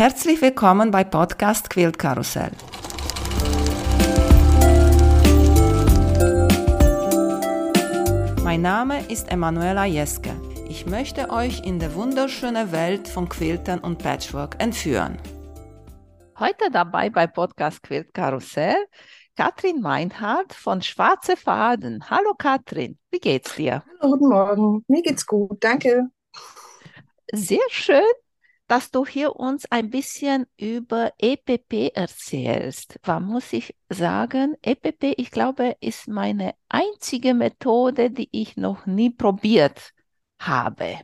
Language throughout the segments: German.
Herzlich willkommen bei Podcast Quilt Karussell. Mein Name ist Emanuela Jeske. Ich möchte euch in die wunderschöne Welt von Quiltern und Patchwork entführen. Heute dabei bei Podcast Quilt Karussell Katrin Meinhardt von Schwarze Faden. Hallo Katrin, wie geht's dir? Hallo, guten Morgen. Mir geht's gut, danke. Sehr schön, dass du hier uns ein bisschen über EPP erzählst. Was muss ich sagen? EPP, ich glaube, ist meine einzige Methode, die ich noch nie probiert habe.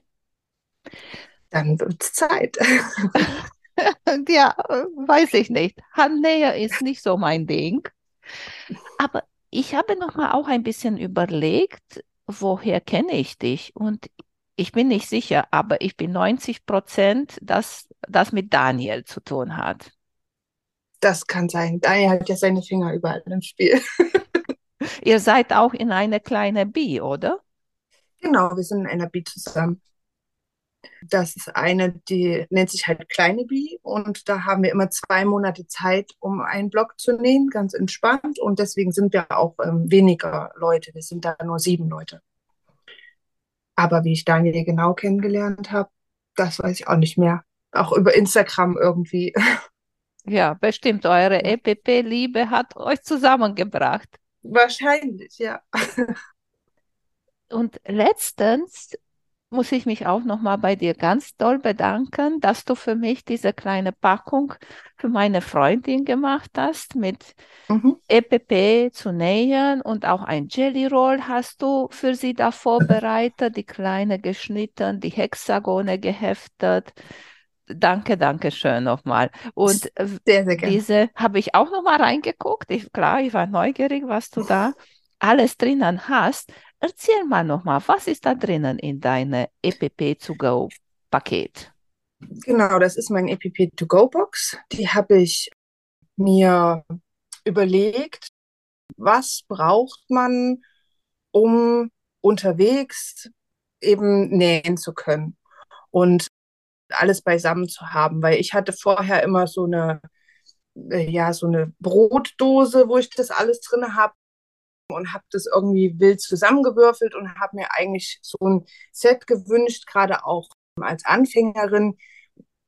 Dann wird es Zeit. ja, weiß ich nicht. Handnäher ist nicht so mein Ding. Aber ich habe noch mal auch ein bisschen überlegt, woher kenne ich dich? Und ich bin nicht sicher, aber ich bin 90 Prozent, dass das mit Daniel zu tun hat. Das kann sein. Daniel hat ja seine Finger überall im Spiel. Ihr seid auch in einer kleinen Bi, oder? Genau, wir sind in einer Bi zusammen. Das ist eine, die nennt sich halt kleine Bi und da haben wir immer zwei Monate Zeit, um einen Block zu nähen, ganz entspannt und deswegen sind wir auch ähm, weniger Leute. Wir sind da nur sieben Leute. Aber wie ich Daniel genau kennengelernt habe, das weiß ich auch nicht mehr. Auch über Instagram irgendwie. Ja, bestimmt. Eure EPP-Liebe hat euch zusammengebracht. Wahrscheinlich, ja. Und letztens muss ich mich auch nochmal bei dir ganz doll bedanken, dass du für mich diese kleine Packung für meine Freundin gemacht hast mit mhm. EPP zu nähen und auch ein Jelly Roll hast du für sie da vorbereitet, die kleine geschnitten, die Hexagone geheftet. Danke, danke schön nochmal. Und sehr, sehr diese habe ich auch nochmal reingeguckt. Ich, klar, ich war neugierig, was du da alles drinnen hast. Erzähl mal nochmal, was ist da drinnen in deinem EPP to go Paket? Genau, das ist mein EPP to go Box. Die habe ich mir überlegt, was braucht man, um unterwegs eben nähen zu können und alles beisammen zu haben, weil ich hatte vorher immer so eine äh, ja so eine Brotdose, wo ich das alles drin habe und habe das irgendwie wild zusammengewürfelt und habe mir eigentlich so ein Set gewünscht, gerade auch als Anfängerin,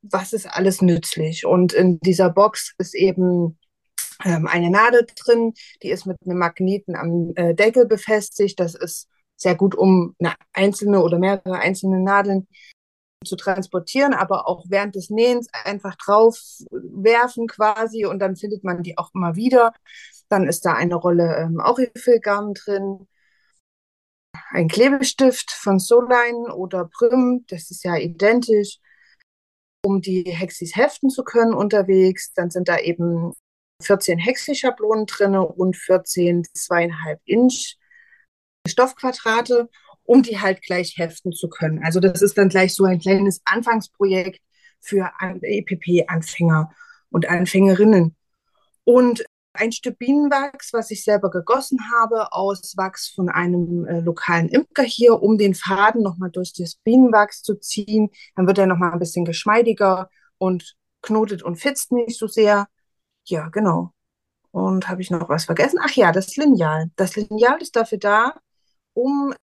was ist alles nützlich. Und in dieser Box ist eben ähm, eine Nadel drin, die ist mit einem Magneten am äh, Deckel befestigt. Das ist sehr gut, um eine einzelne oder mehrere einzelne Nadeln zu transportieren, aber auch während des Nähens einfach drauf werfen quasi und dann findet man die auch immer wieder. Dann ist da eine Rolle ähm, Aurifilgarn drin, ein Klebestift von Soline oder Prim, das ist ja identisch, um die Hexis heften zu können unterwegs. Dann sind da eben 14 Hexi-Schablonen drin und 14 zweieinhalb Inch Stoffquadrate, um die halt gleich heften zu können. Also das ist dann gleich so ein kleines Anfangsprojekt für EPP-Anfänger und Anfängerinnen. Und ein Stück Bienenwachs, was ich selber gegossen habe, aus Wachs von einem äh, lokalen Imker hier, um den Faden nochmal durch das Bienenwachs zu ziehen. Dann wird er nochmal ein bisschen geschmeidiger und knotet und fitzt nicht so sehr. Ja, genau. Und habe ich noch was vergessen? Ach ja, das Lineal. Das Lineal ist dafür da, um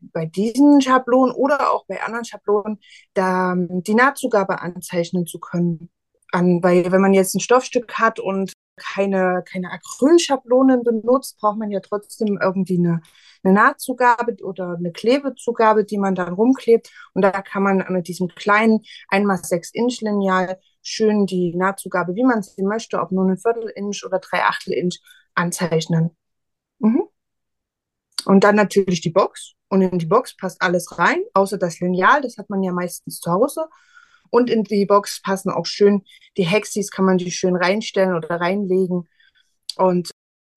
bei diesen Schablonen oder auch bei anderen Schablonen da die Nahtzugabe anzeichnen zu können. An, weil wenn man jetzt ein Stoffstück hat und keine, keine Acrylschablonen benutzt, braucht man ja trotzdem irgendwie eine, eine Nahtzugabe oder eine Klebezugabe, die man dann rumklebt. Und da kann man mit diesem kleinen 1x6 Inch Lineal schön die Nahtzugabe, wie man sie möchte, ob nur eine Viertel Inch oder drei Achtel Inch anzeichnen. Mhm. Und dann natürlich die Box. Und in die Box passt alles rein, außer das Lineal, das hat man ja meistens zu Hause. Und in die Box passen auch schön die Hexis, kann man die schön reinstellen oder reinlegen. Und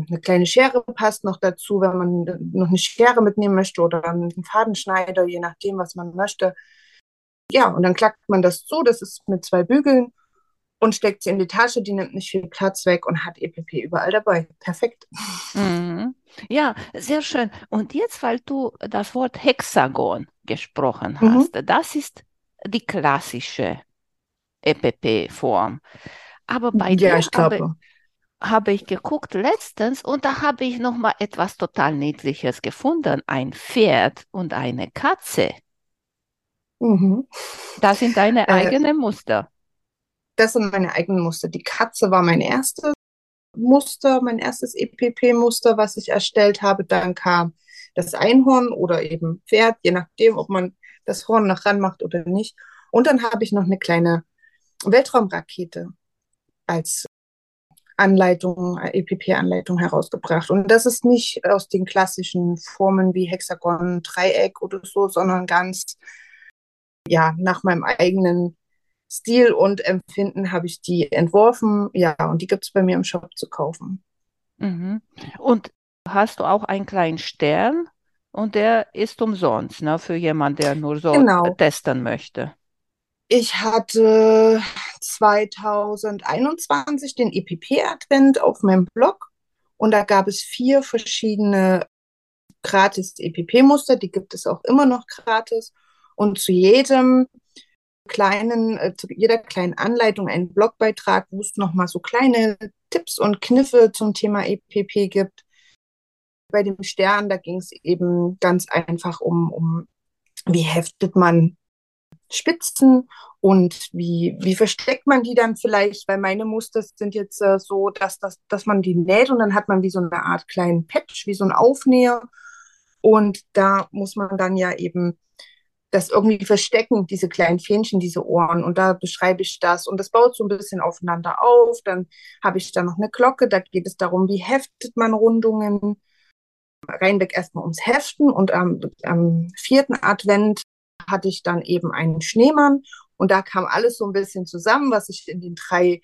eine kleine Schere passt noch dazu, wenn man noch eine Schere mitnehmen möchte oder einen Fadenschneider, je nachdem, was man möchte. Ja, und dann klackt man das zu, das ist mit zwei Bügeln und steckt sie in die Tasche, die nimmt nicht viel Platz weg und hat EPP überall dabei. Perfekt. Mhm. Ja, sehr schön. Und jetzt, weil du das Wort Hexagon gesprochen mhm. hast, mhm. das ist die klassische EPP-Form. Aber bei ja, dir glaube. Habe, ich geguckt letztens und da habe ich noch mal etwas total Niedliches gefunden. Ein Pferd und eine Katze. Mhm. Das sind deine äh, eigenen Muster. Das sind meine eigenen Muster. Die Katze war mein erstes Muster, mein erstes EPP-Muster, was ich erstellt habe. Dann kam das Einhorn oder eben Pferd, je nachdem, ob man das Horn noch ranmacht oder nicht. Und dann habe ich noch eine kleine Weltraumrakete als Anleitung, EPP-Anleitung herausgebracht. Und das ist nicht aus den klassischen Formen wie Hexagon, Dreieck oder so, sondern ganz ja nach meinem eigenen Stil und Empfinden habe ich die entworfen. Ja, und die gibt es bei mir im Shop zu kaufen. Mhm. Und hast du auch einen kleinen Stern und der ist umsonst, ne, für jemanden, der nur so genau. testen möchte. Ich hatte 2021 den EPP-Advent auf meinem Blog und da gab es vier verschiedene gratis EPP-Muster, die gibt es auch immer noch gratis. Und zu jedem kleinen, äh, zu jeder kleinen Anleitung einen Blogbeitrag, wo es nochmal so kleine Tipps und Kniffe zum Thema EPP gibt. Bei dem Stern, da ging es eben ganz einfach um, um, wie heftet man Spitzen und wie, wie versteckt man die dann vielleicht, weil meine Muster sind jetzt äh, so, dass, dass, dass man die näht und dann hat man wie so eine Art kleinen Patch, wie so ein Aufnäher. Und da muss man dann ja eben das irgendwie verstecken, diese kleinen Fähnchen, diese Ohren. Und da beschreibe ich das. Und das baut so ein bisschen aufeinander auf. Dann habe ich da noch eine Glocke. Da geht es darum, wie heftet man Rundungen. Reinweg erstmal ums Heften. Und am, am vierten Advent hatte ich dann eben einen Schneemann. Und da kam alles so ein bisschen zusammen, was ich in den drei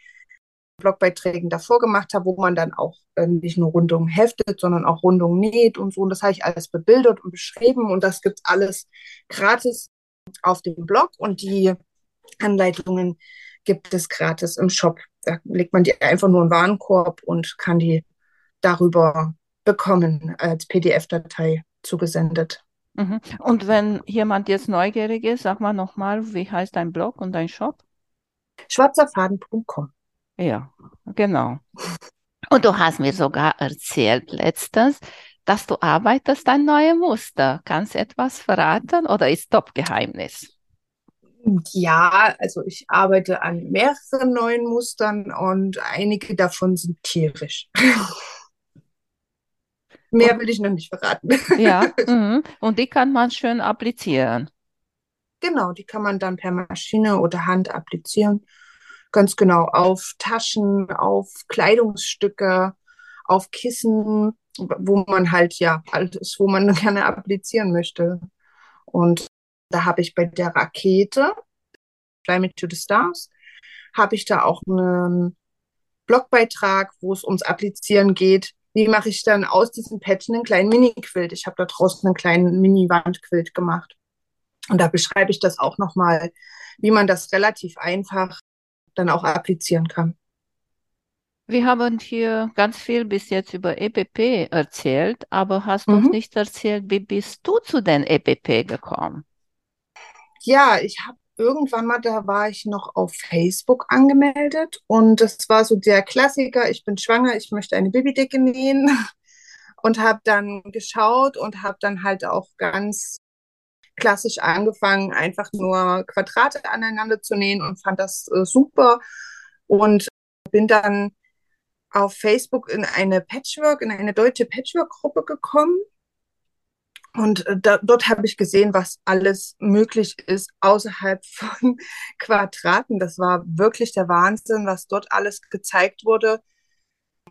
Blogbeiträgen davor gemacht habe, wo man dann auch äh, nicht nur Rundungen heftet, sondern auch Rundungen näht und so. Und das habe ich alles bebildert und beschrieben und das gibt alles gratis auf dem Blog und die Anleitungen gibt es gratis im Shop. Da legt man die einfach nur in den Warenkorb und kann die darüber bekommen als PDF-Datei zugesendet. Mhm. Und wenn jemand jetzt neugierig ist, sag mal nochmal, wie heißt dein Blog und dein Shop? Schwarzerfaden.com. Ja, genau. Und du hast mir sogar erzählt letztens, dass du arbeitest an neue Muster. Kannst du etwas verraten oder ist Top-Geheimnis? Ja, also ich arbeite an mehreren neuen Mustern und einige davon sind tierisch. Mehr will ich noch nicht verraten. Ja, mhm. und die kann man schön applizieren. Genau, die kann man dann per Maschine oder Hand applizieren ganz genau auf Taschen, auf Kleidungsstücke, auf Kissen, wo man halt ja alles, wo man gerne applizieren möchte. Und da habe ich bei der Rakete, Fly Me to the Stars, habe ich da auch einen Blogbeitrag, wo es ums Applizieren geht. Wie mache ich dann aus diesem Patchen einen kleinen Mini-Quilt? Ich habe da draußen einen kleinen Mini-Wandquilt gemacht. Und da beschreibe ich das auch nochmal, wie man das relativ einfach dann auch applizieren kann. Wir haben hier ganz viel bis jetzt über EPP erzählt, aber hast mhm. uns nicht erzählt, wie bist du zu den EPP gekommen? Ja, ich habe irgendwann mal, da war ich noch auf Facebook angemeldet und das war so der Klassiker, ich bin schwanger, ich möchte eine Babydecke nähen und habe dann geschaut und habe dann halt auch ganz klassisch angefangen, einfach nur Quadrate aneinander zu nähen und fand das äh, super und bin dann auf Facebook in eine Patchwork, in eine deutsche Patchwork-Gruppe gekommen. Und äh, da, dort habe ich gesehen, was alles möglich ist außerhalb von Quadraten. Das war wirklich der Wahnsinn, was dort alles gezeigt wurde.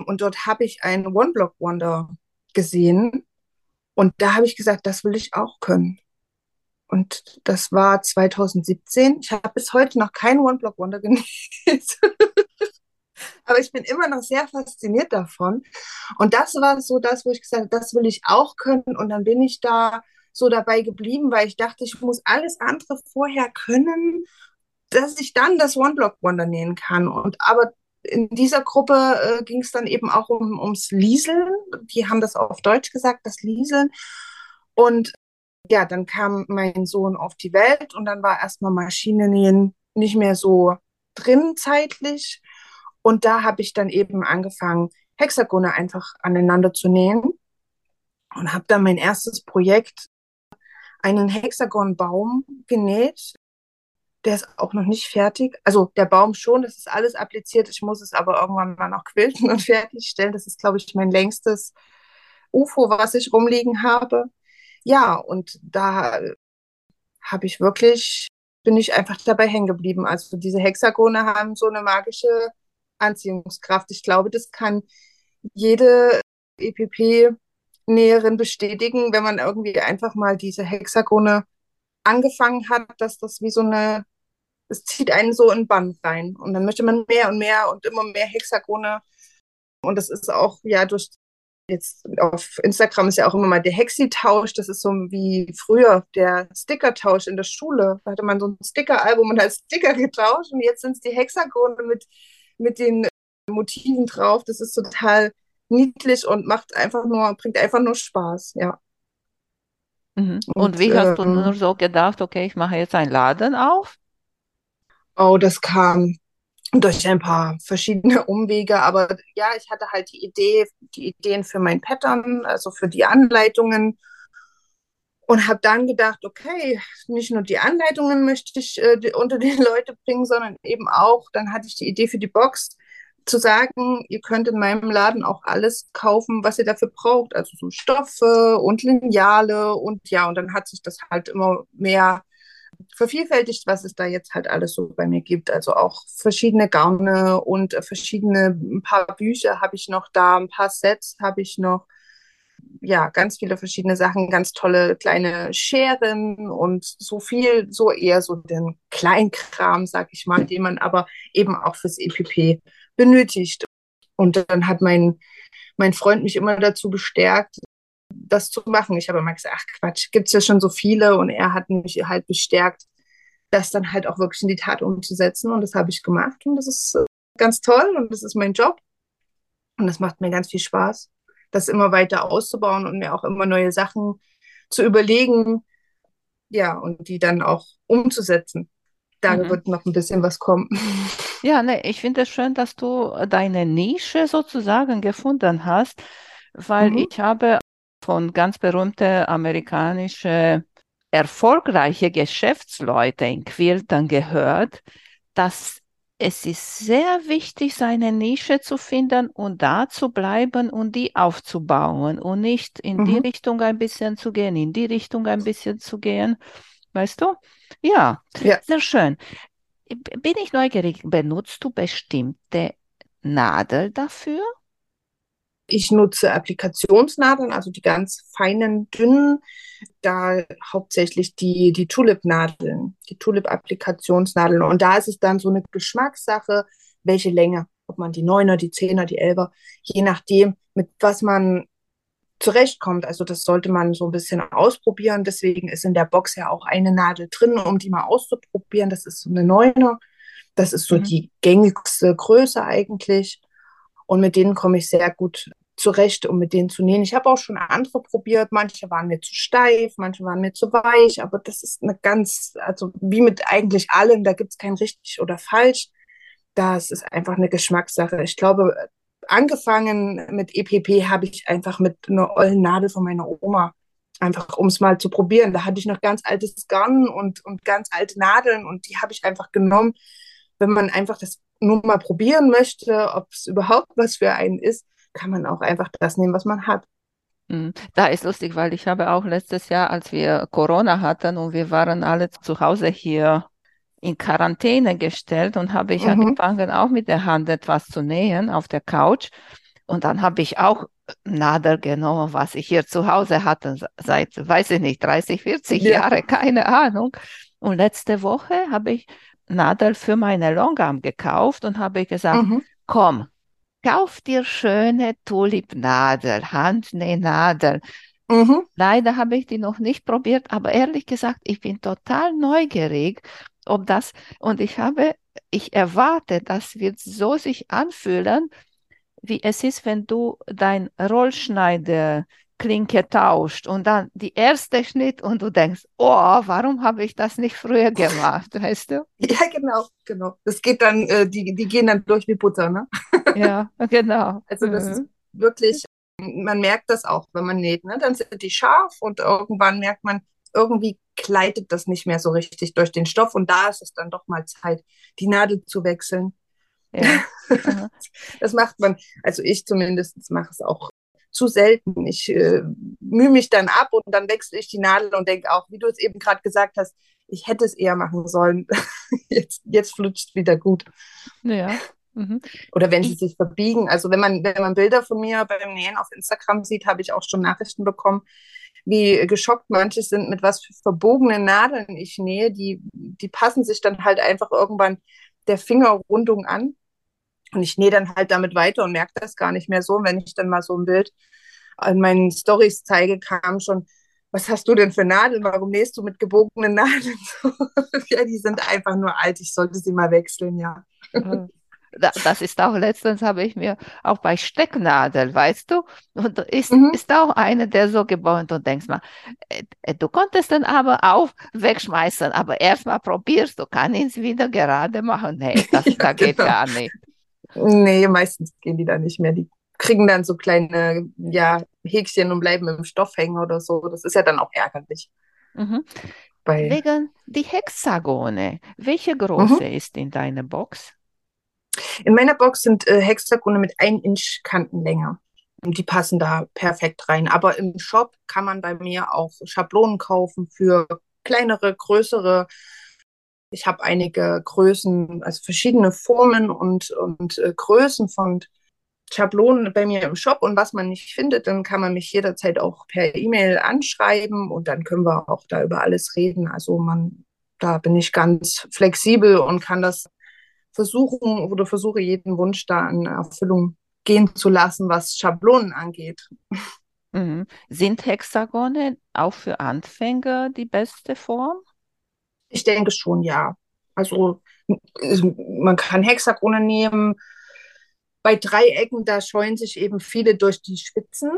Und dort habe ich einen One-Block-Wonder gesehen. Und da habe ich gesagt, das will ich auch können. Und das war 2017. Ich habe bis heute noch keinen One-Block-Wonder genäht. Aber ich bin immer noch sehr fasziniert davon. Und das war so das, wo ich gesagt habe, das will ich auch können. Und dann bin ich da so dabei geblieben, weil ich dachte, ich muss alles andere vorher können, dass ich dann das One-Block-Wonder nähen kann. Und aber in dieser Gruppe äh, ging es dann eben auch um, ums Lieseln. Die haben das auf Deutsch gesagt, das Lieseln. Und ja, dann kam mein Sohn auf die Welt und dann war erstmal Maschinennähen nicht mehr so drin zeitlich. Und da habe ich dann eben angefangen, Hexagone einfach aneinander zu nähen und habe dann mein erstes Projekt, einen Hexagonbaum genäht. Der ist auch noch nicht fertig. Also der Baum schon, das ist alles appliziert. Ich muss es aber irgendwann mal noch quilten und fertigstellen. Das ist, glaube ich, mein längstes UFO, was ich rumliegen habe. Ja, und da habe ich wirklich, bin ich einfach dabei hängen geblieben. Also diese Hexagone haben so eine magische Anziehungskraft. Ich glaube, das kann jede EPP-Näherin bestätigen, wenn man irgendwie einfach mal diese Hexagone angefangen hat, dass das wie so eine, es zieht einen so in Bann rein. Und dann möchte man mehr und mehr und immer mehr Hexagone. Und das ist auch ja durch jetzt auf Instagram ist ja auch immer mal der Hexi-Tausch. Das ist so wie früher der Sticker-Tausch in der Schule. Da hatte man so ein Sticker-Album und hat Sticker getauscht und jetzt sind es die Hexagone mit, mit den Motiven drauf. Das ist total niedlich und macht einfach nur, bringt einfach nur Spaß, ja. Mhm. Und, und, wie hast du ähm, nur so gedacht, okay, ich mache jetzt einen Laden auf? Oh, das kam durch ein paar verschiedene Umwege, aber ja, ich hatte halt die Idee, die Ideen für mein Pattern, also für die Anleitungen und habe dann gedacht, okay, nicht nur die Anleitungen möchte ich äh, unter die Leute bringen, sondern eben auch, dann hatte ich die Idee für die Box, zu sagen, ihr könnt in meinem Laden auch alles kaufen, was ihr dafür braucht, also so Stoffe und Lineale und ja, und dann hat sich das halt immer mehr vervielfältigt, was es da jetzt halt alles so bei mir gibt. Also auch verschiedene Gaune und verschiedene, ein paar Bücher habe ich noch da, ein paar Sets habe ich noch. Ja, ganz viele verschiedene Sachen, ganz tolle kleine Scheren und so viel, so eher so den Kleinkram, sag ich mal, den man aber eben auch fürs EPP benötigt. Und dann hat mein, mein Freund mich immer dazu bestärkt, das zu machen. Ich habe immer gesagt, ach Quatsch, gibt es ja schon so viele. Und er hat mich halt bestärkt, das dann halt auch wirklich in die Tat umzusetzen. Und das habe ich gemacht. Und das ist äh, ganz toll und das ist mein Job. Und das macht mir ganz viel Spaß, das immer weiter auszubauen und mir auch immer neue Sachen zu überlegen. Ja, und die dann auch umzusetzen. Da mhm. wird noch ein bisschen was kommen. Ja, ne, ich finde es schön, dass du deine Nische sozusagen gefunden hast, weil mhm. ich habe von ganz berühmten amerikanischen erfolgreiche Geschäftsleute in Quiltern gehört, dass es ist sehr wichtig, seine Nische zu finden und da zu bleiben und die aufzubauen und nicht in mhm. die Richtung ein bisschen zu gehen, in die Richtung ein bisschen zu gehen. Weißt du? Ja, ja. sehr schön. Bin ich neugierig, benutzt du bestimmte Nadel dafür? Ich nutze Applikationsnadeln, also die ganz feinen, dünnen, da hauptsächlich die, die Tulip-Nadeln, die Tulip-Applikationsnadeln. Und da ist es dann so eine Geschmackssache, welche Länge, ob man die Neuner, die Zehner, die Elfer, je nachdem, mit was man zurechtkommt. Also das sollte man so ein bisschen ausprobieren. Deswegen ist in der Box ja auch eine Nadel drin, um die mal auszuprobieren. Das ist so eine Neuner. Das ist so mhm. die gängigste Größe eigentlich. Und mit denen komme ich sehr gut zurecht, um mit denen zu nähen. Ich habe auch schon andere probiert. Manche waren mir zu steif, manche waren mir zu weich. Aber das ist eine ganz, also wie mit eigentlich allem, da gibt es kein richtig oder falsch. Das ist einfach eine Geschmackssache. Ich glaube, angefangen mit EPP habe ich einfach mit einer ollen Nadel von meiner Oma. Einfach um es mal zu probieren. Da hatte ich noch ganz altes Garn und, und ganz alte Nadeln und die habe ich einfach genommen. Wenn man einfach das nur mal probieren möchte, ob es überhaupt was für einen ist, kann man auch einfach das nehmen, was man hat. Hm. Da ist lustig, weil ich habe auch letztes Jahr, als wir Corona hatten und wir waren alle zu Hause hier in Quarantäne gestellt und habe ich mhm. angefangen, auch mit der Hand etwas zu nähen auf der Couch. Und dann habe ich auch Nadel genommen, was ich hier zu Hause hatte, seit, weiß ich nicht, 30, 40 ja. Jahre, keine Ahnung. Und letzte Woche habe ich Nadel für meine Longarm gekauft und habe gesagt, mhm. komm, kauf dir schöne Tulipnadel, Handnähnadel. Mhm. Leider habe ich die noch nicht probiert, aber ehrlich gesagt, ich bin total neugierig, ob das, und ich habe, ich erwarte, das wird so sich anfühlen, wie es ist, wenn du dein Rollschneider Klinke tauscht und dann die erste Schnitt und du denkst, oh, warum habe ich das nicht früher gemacht, weißt du? Ja, genau, genau. Das geht dann, äh, die, die gehen dann durch wie Butter, ne? Ja, genau. Also das mhm. ist wirklich, man merkt das auch, wenn man näht, ne? Dann sind die scharf und irgendwann merkt man, irgendwie gleitet das nicht mehr so richtig durch den Stoff und da ist es dann doch mal Zeit, die Nadel zu wechseln. Ja. das macht man, also ich zumindest mache es auch zu selten. Ich äh, mühe mich dann ab und dann wechsle ich die Nadel und denke auch, wie du es eben gerade gesagt hast, ich hätte es eher machen sollen. jetzt, jetzt flutscht wieder gut. Ja. Mhm. Oder wenn sie sich verbiegen. Also wenn man, wenn man Bilder von mir beim Nähen auf Instagram sieht, habe ich auch schon Nachrichten bekommen, wie geschockt manche sind, mit was für verbogenen Nadeln ich nähe. Die, die passen sich dann halt einfach irgendwann der Fingerrundung an. Und ich nähe dann halt damit weiter und merke das gar nicht mehr so. Und wenn ich dann mal so ein Bild an meinen Stories zeige, kam schon, was hast du denn für Nadeln? Warum nähst du mit gebogenen Nadeln? ja, die sind einfach nur alt. Ich sollte sie mal wechseln, ja. Das ist auch letztens habe ich mir auch bei Stecknadel, weißt du, und ist, mhm. ist auch eine, der so geboren und denkst mal, äh, du konntest den aber auch wegschmeißen, aber erstmal probierst du, kann ihn wieder gerade machen. Nee, das ja, da geht genau. gar nicht. Nee, meistens gehen die da nicht mehr. Die kriegen dann so kleine ja, Häkchen und bleiben im Stoff hängen oder so. Das ist ja dann auch ärgerlich. Mhm. Bei Wegen die Hexagone. Welche Größe mhm. ist in deiner Box? In meiner Box sind äh, Hexagone mit 1 Inch Kantenlänge. Die passen da perfekt rein. Aber im Shop kann man bei mir auch Schablonen kaufen für kleinere, größere ich habe einige Größen, also verschiedene Formen und, und äh, Größen von Schablonen bei mir im Shop und was man nicht findet, dann kann man mich jederzeit auch per E-Mail anschreiben und dann können wir auch da über alles reden. Also man, da bin ich ganz flexibel und kann das versuchen oder versuche jeden Wunsch da in Erfüllung gehen zu lassen, was Schablonen angeht. Mhm. Sind Hexagone auch für Anfänger die beste Form? Ich denke schon, ja. Also man kann Hexagone nehmen. Bei Dreiecken, da scheuen sich eben viele durch die Spitzen.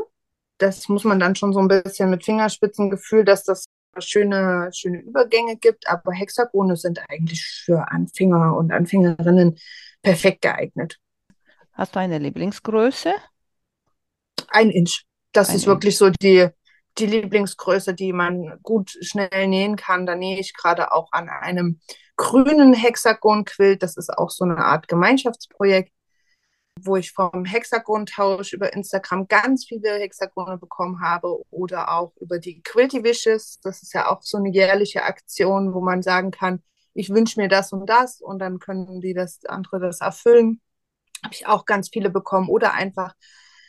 Das muss man dann schon so ein bisschen mit Fingerspitzengefühl, dass das schöne, schöne Übergänge gibt. Aber Hexagone sind eigentlich für Anfänger und Anfängerinnen perfekt geeignet. Hast du eine Lieblingsgröße? Ein Inch. Das Ein ist Inch. wirklich so die, die Lieblingsgröße, die man gut schnell nähen kann. Da nähe ich gerade auch an einem grünen Hexagon-Quilt. Das ist auch so eine Art Gemeinschaftsprojekt, wo ich vom Hexagon-Tausch über Instagram ganz viele Hexagone bekommen habe oder auch über die Quilty Wishes. Das ist ja auch so eine jährliche Aktion, wo man sagen kann, ich wünsche mir das und das und dann können die das andere das erfüllen. Habe ich auch ganz viele bekommen oder einfach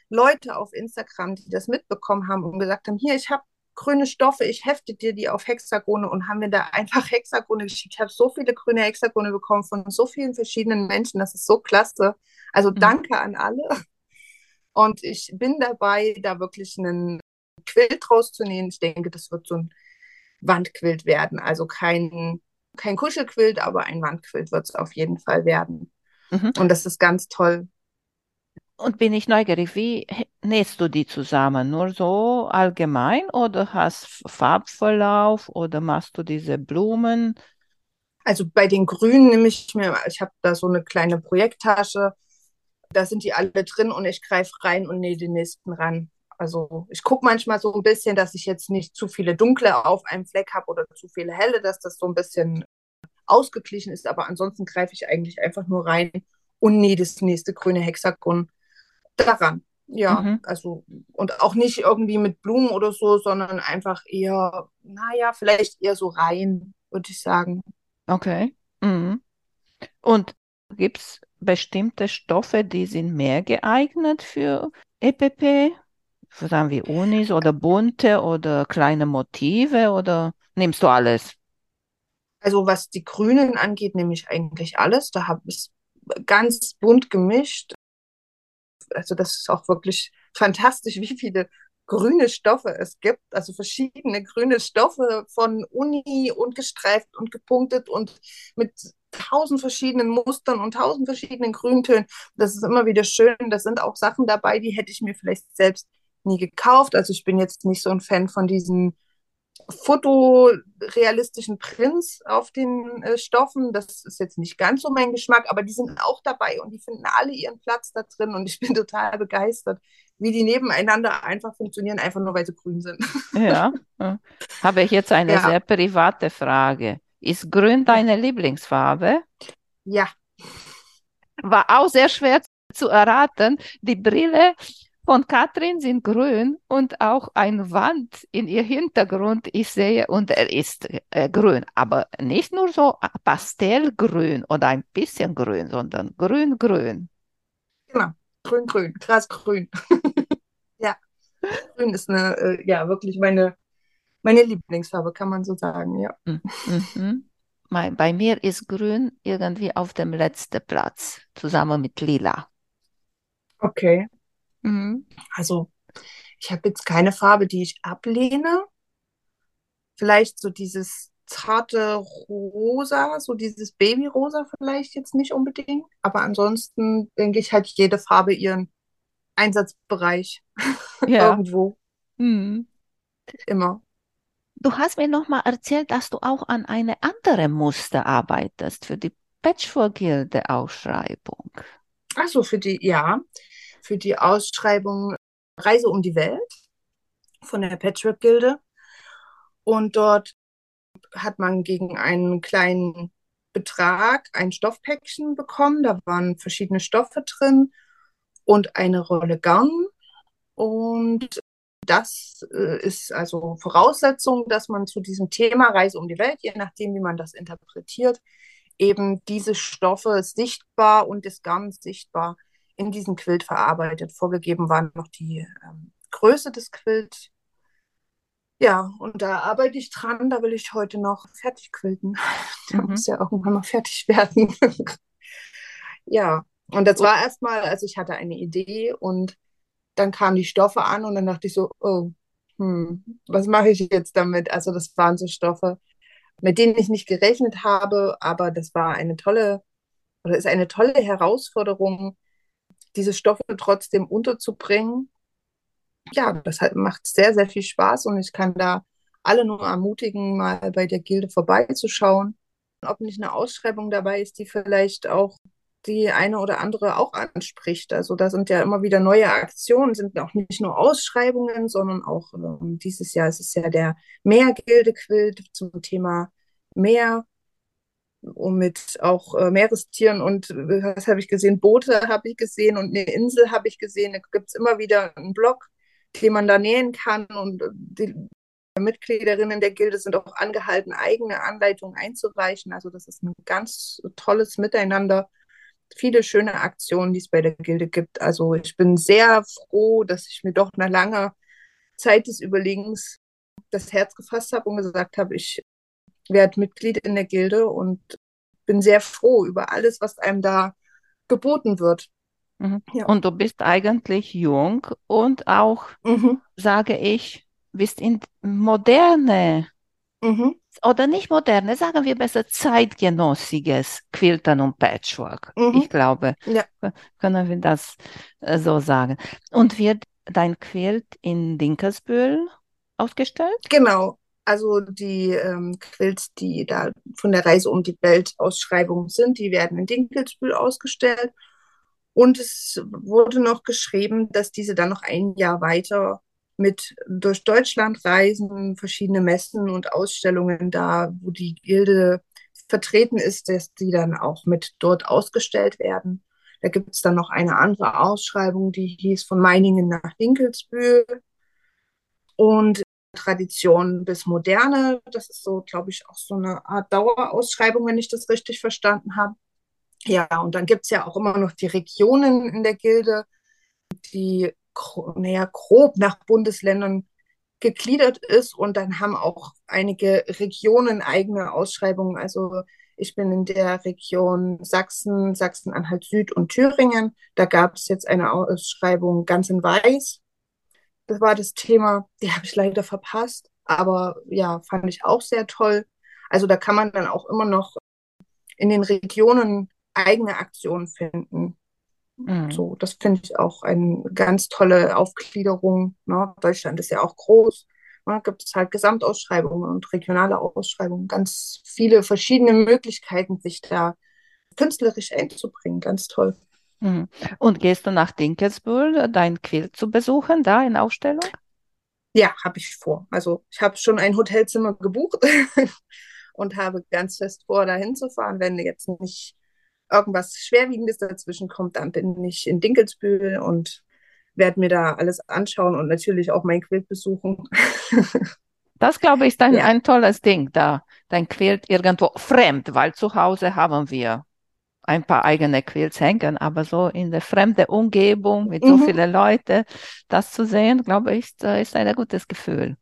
Leute auf Instagram, die das mitbekommen haben und gesagt haben, hier, ich habe grüne Stoffe, ich hefte dir die auf Hexagone und haben mir da einfach Hexagone geschickt. Ich habe so viele grüne Hexagone bekommen von so vielen verschiedenen Menschen, das ist so klasse. Also mhm. danke an alle. Und ich bin dabei, da wirklich einen Quilt rauszunehmen. Ich denke, das wird so ein Wandquilt werden. Also kein, kein Kuschelquilt, aber ein Wandquilt wird es auf jeden Fall werden. Mhm. Und das ist ganz toll. Und bin ich neugierig, wie nähst du die zusammen? Nur so allgemein oder hast Farbverlauf oder machst du diese Blumen? Also bei den Grünen nehme ich mir, ich habe da so eine kleine Projekttasche, da sind die alle drin und ich greife rein und nähe den nächsten ran. Also ich gucke manchmal so ein bisschen, dass ich jetzt nicht zu viele dunkle auf einem Fleck habe oder zu viele helle, dass das so ein bisschen ausgeglichen ist. Aber ansonsten greife ich eigentlich einfach nur rein und nähe das nächste grüne Hexagon daran. Ja, mhm. also und auch nicht irgendwie mit Blumen oder so, sondern einfach eher, naja, vielleicht eher so rein, würde ich sagen. Okay. Mhm. Und gibt es bestimmte Stoffe, die sind mehr geeignet für EPP? Sagen wir Unis oder bunte oder kleine Motive oder nimmst du alles? Also was die Grünen angeht, nehme ich eigentlich alles. Da habe ich ganz bunt gemischt also das ist auch wirklich fantastisch, wie viele grüne Stoffe es gibt, also verschiedene grüne Stoffe von Uni und gestreift und gepunktet und mit tausend verschiedenen Mustern und tausend verschiedenen Grüntönen. Das ist immer wieder schön. Das sind auch Sachen dabei, die hätte ich mir vielleicht selbst nie gekauft. Also ich bin jetzt nicht so ein Fan von diesen fotorealistischen Prints auf den äh, Stoffen. Das ist jetzt nicht ganz so mein Geschmack, aber die sind auch dabei und die finden alle ihren Platz da drin und ich bin total begeistert, wie die nebeneinander einfach funktionieren, einfach nur weil sie grün sind. Ja, habe ich jetzt eine ja. sehr private Frage. Ist grün deine Lieblingsfarbe? Ja. War auch sehr schwer zu erraten. Die Brille von Katrin sind grün und auch eine Wand in ihr Hintergrund ich sehe und er ist äh, grün, aber nicht nur so pastellgrün oder ein bisschen grün, sondern grün-grün. Genau, grün-grün, krass grün. ja, grün ist eine, äh, ja, wirklich meine, meine Lieblingsfarbe, kann man so sagen, ja. Mhm. mhm. Bei mir ist grün irgendwie auf dem letzten Platz, zusammen mit lila. Okay. Mhm. Also ich habe jetzt keine Farbe, die ich ablehne. Vielleicht so dieses zarte Rosa, so dieses Babyrosa vielleicht jetzt nicht unbedingt. Aber ansonsten denke ich, hat jede Farbe ihren Einsatzbereich ja. irgendwo. Mhm. Immer. Du hast mir noch mal erzählt, dass du auch an eine andere Muster arbeitest für die Patchwork-Gilde-Ausschreibung. Ach so, für die, ja für die Ausschreibung Reise um die Welt von der Patchwork Gilde. Und dort hat man gegen einen kleinen Betrag ein Stoffpäckchen bekommen. Da waren verschiedene Stoffe drin und eine Rolle Garn. Und das äh, ist also Voraussetzung, dass man zu diesem Thema Reise um die Welt, je nachdem, wie man das interpretiert, eben diese Stoffe sichtbar und das Garn sichtbar in diesen Quilt verarbeitet. Vorgegeben war noch die ähm, Größe des Quilt. Ja, und da arbeite ich dran. Da will ich heute noch fertig quilten. Der mhm. muss ja irgendwann mal fertig werden. ja, und das war erstmal, also ich hatte eine Idee und dann kamen die Stoffe an und dann dachte ich so, oh, hm, was mache ich jetzt damit? Also das waren so Stoffe, mit denen ich nicht gerechnet habe, aber das war eine tolle oder ist eine tolle Herausforderung, diese Stoffe trotzdem unterzubringen. Ja, das macht sehr, sehr viel Spaß und ich kann da alle nur ermutigen, mal bei der Gilde vorbeizuschauen. Ob nicht eine Ausschreibung dabei ist, die vielleicht auch die eine oder andere auch anspricht. Also da sind ja immer wieder neue Aktionen, sind auch nicht nur Ausschreibungen, sondern auch äh, dieses Jahr ist es ja der Meergilde-Quilt zum Thema Meer mit auch äh, Meerestieren und äh, was habe ich gesehen? Boote habe ich gesehen und eine Insel habe ich gesehen. Da gibt es immer wieder einen Blog, den man da nähen kann und äh, die Mitgliederinnen der Gilde sind auch angehalten, eigene Anleitungen einzureichen. Also das ist ein ganz tolles Miteinander. Viele schöne Aktionen, die es bei der Gilde gibt. Also ich bin sehr froh, dass ich mir doch nach langer Zeit des Überlegens das Herz gefasst habe und gesagt habe, ich werde Mitglied in der Gilde und bin sehr froh über alles, was einem da geboten wird. Mhm. Ja. Und du bist eigentlich jung und auch, mhm. sage ich, bist in moderne mhm. oder nicht moderne, sagen wir besser zeitgenössiges Quiltern und Patchwork. Mhm. Ich glaube, ja. können wir das äh, so sagen. Und wird dein Quilt in Dinkelsbühl ausgestellt? Genau, also die ähm, Quilts, die da von der Reise um die Welt Ausschreibung sind, die werden in Dinkelsbühl ausgestellt. Und es wurde noch geschrieben, dass diese dann noch ein Jahr weiter mit durch Deutschland reisen, verschiedene Messen und Ausstellungen da, wo die Gilde vertreten ist, dass die dann auch mit dort ausgestellt werden. Da gibt es dann noch eine andere Ausschreibung, die hieß von Meiningen nach Dinkelsbühl. Und Tradition bis Moderne. Das ist so, glaube ich, auch so eine Art Dauerausschreibung, wenn ich das richtig verstanden habe. Ja, und dann gibt es ja auch immer noch die Regionen in der Gilde, die naja, grob nach Bundesländern gegliedert ist. Und dann haben auch einige Regionen eigene Ausschreibungen. Also ich bin in der Region Sachsen, Sachsen-Anhalt Süd und Thüringen. Da gab es jetzt eine Ausschreibung ganz in Weiß. Das war das Thema, die habe ich leider verpasst, aber ja, fand ich auch sehr toll. Also da kann man dann auch immer noch in den Regionen eigene Aktionen finden. Mhm. So, das finde ich auch eine ganz tolle Aufgliederung. Ne? Deutschland ist ja auch groß. Ne? Gibt es halt Gesamtausschreibungen und regionale Ausschreibungen. Ganz viele verschiedene Möglichkeiten, sich da künstlerisch einzubringen. Ganz toll. Mhm. Und gehst du nach Dinkelsbühl, dein Quilt zu besuchen, da in Ausstellung? Ja, habe ich vor. Also ich habe schon ein Hotelzimmer gebucht und habe ganz fest vor, da hinzufahren, wenn jetzt nicht irgendwas Schwerwiegendes dazwischen kommt, dann bin ich in Dinkelsbühl und werde mir da alles anschauen und natürlich auch mein Quilt besuchen. Das, glaube ich, ist ein, ja. ein tolles Ding, da dein Quilt irgendwo fremd, weil zu Hause haben wir ein paar eigene Quilts hängen, aber so in der fremden Umgebung mit so mhm. vielen Leuten, das zu sehen, glaube ich, ist, ist ein gutes Gefühl.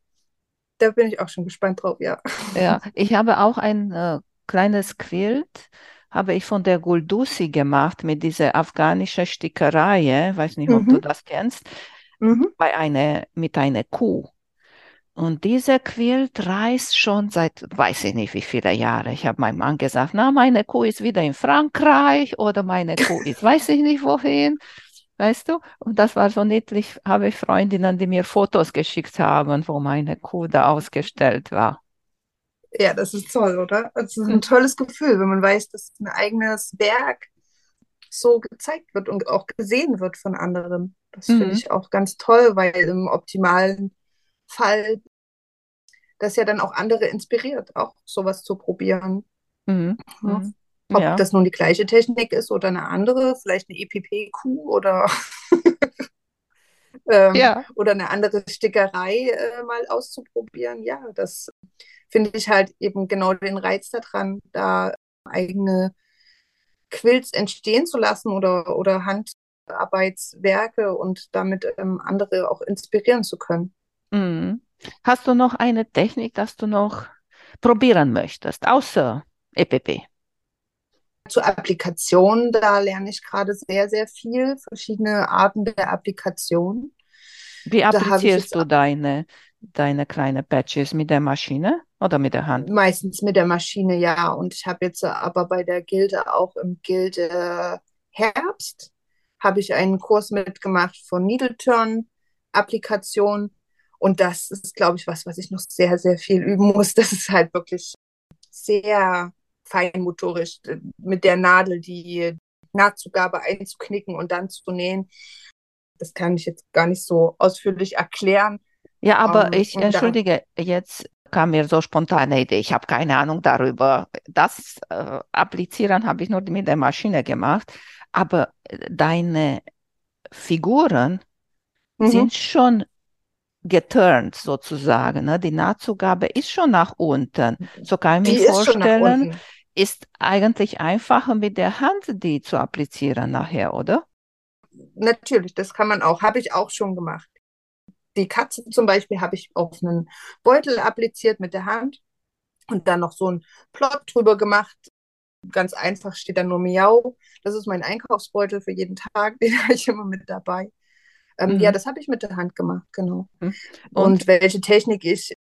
Da bin ich auch schon gespannt drauf, ja. Ja, ich habe auch ein äh, kleines Quilt, habe ich von der Guldusi gemacht mit dieser afghanischen Stickerei, weiß nicht, ob mhm. du das kennst, mhm. bei einer, mit einer Kuh. Und dieser Quilt reist schon seit, weiß ich nicht wie viele Jahre. Ich habe meinem Mann gesagt, na, meine Kuh ist wieder in Frankreich oder meine Kuh ist, weiß ich nicht wohin. Weißt du? Und das war so niedlich, habe ich Freundinnen, die mir Fotos geschickt haben, wo meine Kuh da ausgestellt war. Ja, das ist toll, oder? Das ist ein tolles Gefühl, wenn man weiß, dass ein eigenes Werk so gezeigt wird und auch gesehen wird von anderen. Das mhm. finde ich auch ganz toll, weil im optimalen Fall das ja dann auch andere inspiriert, auch sowas zu probieren. Mhm. Mhm. Ob ja. das nun die gleiche Technik ist oder eine andere, vielleicht eine EPP-Q oder, ähm, ja. oder eine andere Stickerei äh, mal auszuprobieren. Ja, das finde ich halt eben genau den Reiz daran, da eigene Quills entstehen zu lassen oder, oder Handarbeitswerke und damit ähm, andere auch inspirieren zu können. Mhm. Hast du noch eine Technik, dass du noch probieren möchtest, außer EPP? Zur Applikation, da lerne ich gerade sehr, sehr viel, verschiedene Arten der Applikation. Wie applizierst du deine, deine kleine Patches mit der Maschine oder mit der Hand? Meistens mit der Maschine, ja. Und ich habe jetzt aber bei der Gilde auch im Gilde Herbst habe ich einen Kurs mitgemacht von Needle Turn Applikation. Und das ist, glaube ich, was, was ich noch sehr, sehr viel üben muss. Das ist halt wirklich sehr feinmotorisch mit der Nadel die Nahtzugabe einzuknicken und dann zu nähen. Das kann ich jetzt gar nicht so ausführlich erklären. Ja, aber um, ähm, ich entschuldige, jetzt kam mir so spontane Idee. Ich habe keine Ahnung darüber. Das äh, Applizieren habe ich nur mit der Maschine gemacht. Aber deine Figuren mhm. sind schon geturnt sozusagen. Ne? Die Nahtzugabe ist schon nach unten. So kann ich mir vorstellen, ist, ist eigentlich einfacher mit der Hand die zu applizieren nachher, oder? Natürlich, das kann man auch. Habe ich auch schon gemacht. Die Katze zum Beispiel habe ich auf einen Beutel appliziert mit der Hand und dann noch so einen Plot drüber gemacht. Ganz einfach steht da nur Miau. Das ist mein Einkaufsbeutel für jeden Tag, den habe ich immer mit dabei. Ähm, mhm. Ja, das habe ich mit der Hand gemacht, genau. Mhm. Und, und, welche Technik ich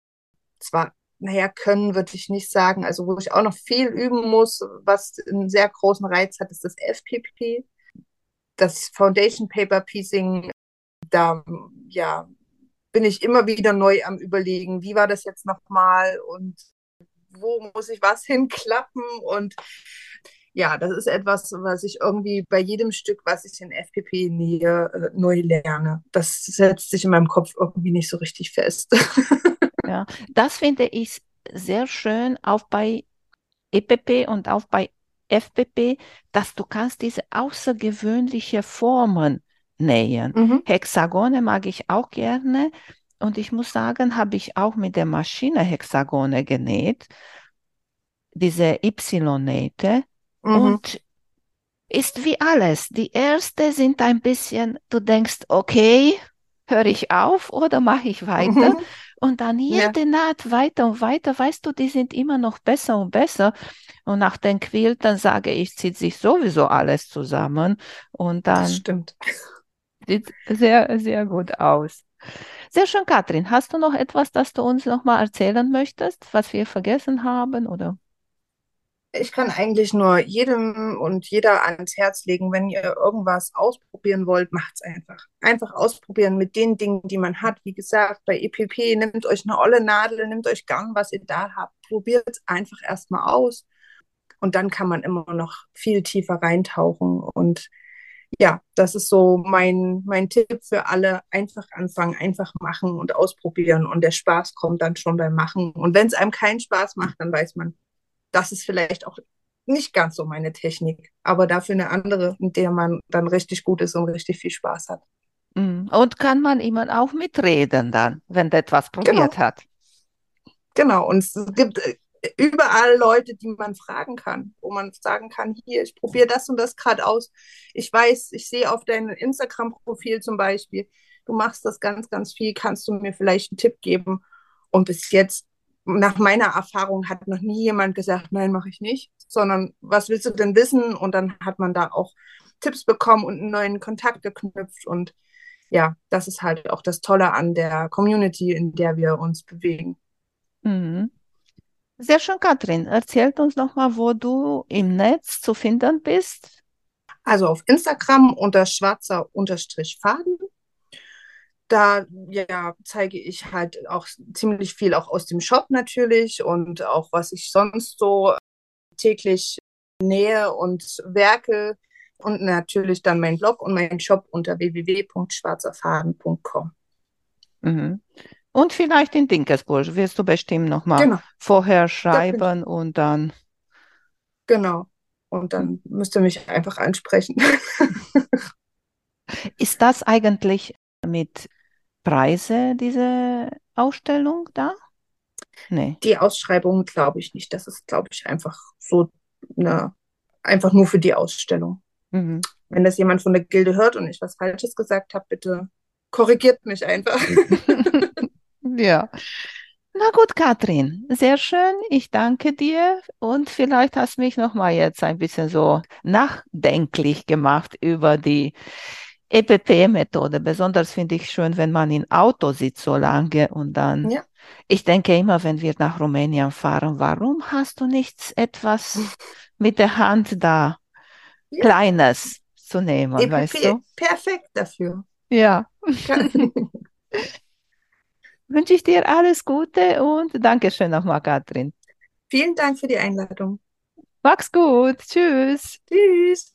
zwar, naja, können würde ich nicht sagen, also wo ich auch noch viel üben muss, was einen sehr großen Reiz hat, ist das FPP. Das Foundation Paper Piecing, da ja, bin ich immer wieder neu am Überlegen, wie war das jetzt nochmal und wo muss ich was hinklappen und ja, das ist etwas, was ich irgendwie bei jedem Stück, was ich in FPP nähe, äh, neu lerne. Das setzt sich in meinem Kopf irgendwie nicht so richtig fest. ja, das finde ich sehr schön, auch bei EPP und auch bei FPP, dass du kannst diese außergewöhnliche Formen nähen. Mhm. Hexagone mag ich auch gerne. Und ich muss sagen, habe ich auch mit der Maschine Hexagone genäht. Diese Y-Nähte. Mhm. Und ist wie alles. Die erste sind ein bisschen, du denkst, okay, höre ich auf oder mache ich weiter? Mhm. Und dann jede ja. Naht weiter und weiter, weißt du, die sind immer noch besser und besser. Und nach den Quiltern sage ich, zieht sich sowieso alles zusammen. Und dann das stimmt. sieht sehr, sehr gut aus. Sehr schön, Katrin. Hast du noch etwas, das du uns noch mal erzählen möchtest, was wir vergessen haben oder? Ich kann eigentlich nur jedem und jeder ans Herz legen, wenn ihr irgendwas ausprobieren wollt, macht's einfach. Einfach ausprobieren mit den Dingen, die man hat. Wie gesagt, bei EPP nehmt euch eine olle Nadel, nehmt euch gern, was ihr da habt. Probiert es einfach erstmal aus. Und dann kann man immer noch viel tiefer reintauchen. Und ja, das ist so mein, mein Tipp für alle. Einfach anfangen, einfach machen und ausprobieren. Und der Spaß kommt dann schon beim Machen. Und wenn es einem keinen Spaß macht, dann weiß man, das ist vielleicht auch nicht ganz so meine Technik, aber dafür eine andere, in der man dann richtig gut ist und richtig viel Spaß hat. Mhm. Und kann man immer auch mitreden dann, wenn der etwas probiert genau. hat. Genau, und es gibt äh, überall Leute, die man fragen kann, wo man sagen kann, hier, ich probiere das und das gerade aus. Ich weiß, ich sehe auf deinem Instagram-Profil zum Beispiel, du machst das ganz, ganz viel, kannst du mir vielleicht einen Tipp geben? Und bis jetzt nach meiner Erfahrung hat noch nie jemand gesagt, nein, mache ich nicht, sondern was willst du denn wissen? Und dann hat man da auch Tipps bekommen und einen neuen Kontakt geknüpft. Und ja, das ist halt auch das Tolle an der Community, in der wir uns bewegen. Mhm. Sehr schön, Katrin. Erzählt uns nochmal, wo du im Netz zu finden bist. Also auf Instagram unter schwarzer Unterstrich Faden da ja, zeige ich halt auch ziemlich viel auch aus dem Shop natürlich und auch was ich sonst so täglich nähe und werke und natürlich dann mein Blog und mein Shop unter www.schwarzerfaden.com. Mhm. Und vielleicht in Dinkelsburg wirst du bestimmt nochmal genau. vorher schreiben und dann. Genau. Und dann müsst ihr mich einfach ansprechen. Ist das eigentlich mit Preise, diese Ausstellung da? Nee. Die Ausschreibung glaube ich nicht. Das ist, glaube ich, einfach so eine, einfach nur für die Ausstellung. Mhm. Wenn das jemand von der Gilde hört und ich was Falsches gesagt habe, bitte korrigiert mich einfach. ja. Na gut, Katrin, sehr schön. Ich danke dir und vielleicht hast du mich noch mal jetzt ein bisschen so nachdenklich gemacht über die EPP-Methode. Besonders finde ich schön, wenn man im Auto sitzt so lange und dann. Ja. Ich denke immer, wenn wir nach Rumänien fahren, warum hast du nichts etwas mit der Hand da ja. Kleines zu nehmen, EPP, weißt du? Perfekt dafür. Ja. Wünsche ich dir alles Gute und Dankeschön nochmal, Katrin. Vielen Dank für die Einladung. Mach's gut. Tschüss. Tschüss.